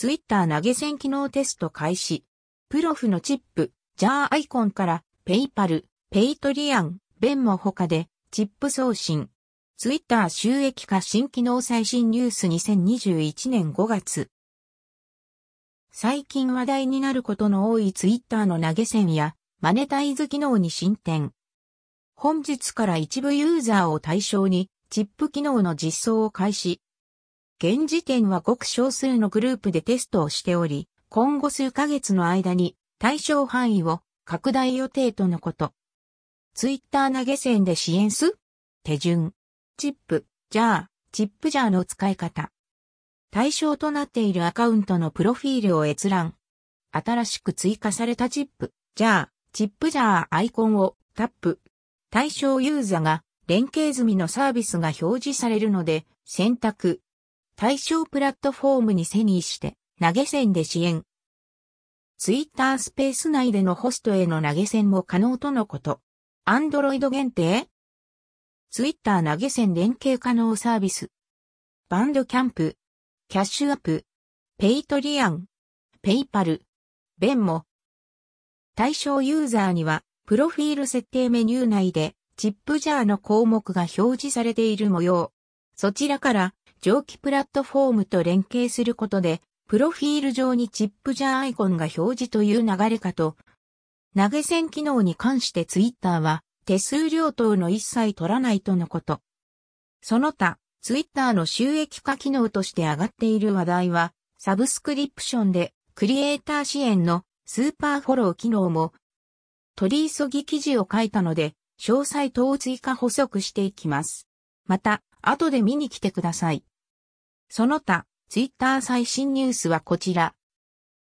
ツイッター投げ銭機能テスト開始。プロフのチップジャーアイコンから、ペイパル、ペイトリアン、ベンモ他で、チップ送信。ツイッター収益化新機能最新ニュース2021年5月。最近話題になることの多いツイッターの投げ銭やマネタイズ機能に進展。本日から一部ユーザーを対象にチップ機能の実装を開始。現時点はごく少数のグループでテストをしており、今後数ヶ月の間に対象範囲を拡大予定とのこと。ツイッター投げ銭で支援す？手順。チップ、ジャー、チップジャーの使い方。対象となっているアカウントのプロフィールを閲覧。新しく追加されたチップ、ジャー、チップジャーアイコンをタップ。対象ユーザが連携済みのサービスが表示されるので、選択。対象プラットフォームに背にして、投げ銭で支援。ツイッタースペース内でのホストへの投げ銭も可能とのこと。アンドロイド限定？ツイッター投げ銭連携可能サービス。バンドキャンプ、キャッシュアップ、ペイトリアン、ペイパル、ベンモ。対象ユーザーには、プロフィール設定メニュー内で、チップジャーの項目が表示されている模様。そちらから、蒸気プラットフォームと連携することで、プロフィール上にチップジャーアイコンが表示という流れかと。投げ銭機能に関してツイッターは、手数料等の一切取らないとのこと。その他、ツイッターの収益化機能として上がっている話題は、サブスクリプションでクリエイター支援のスーパーフォロー機能も、取り急ぎ記事を書いたので、詳細等を追加補足していきます。また、後で見に来てください。その他、ツイッター最新ニュースはこちら。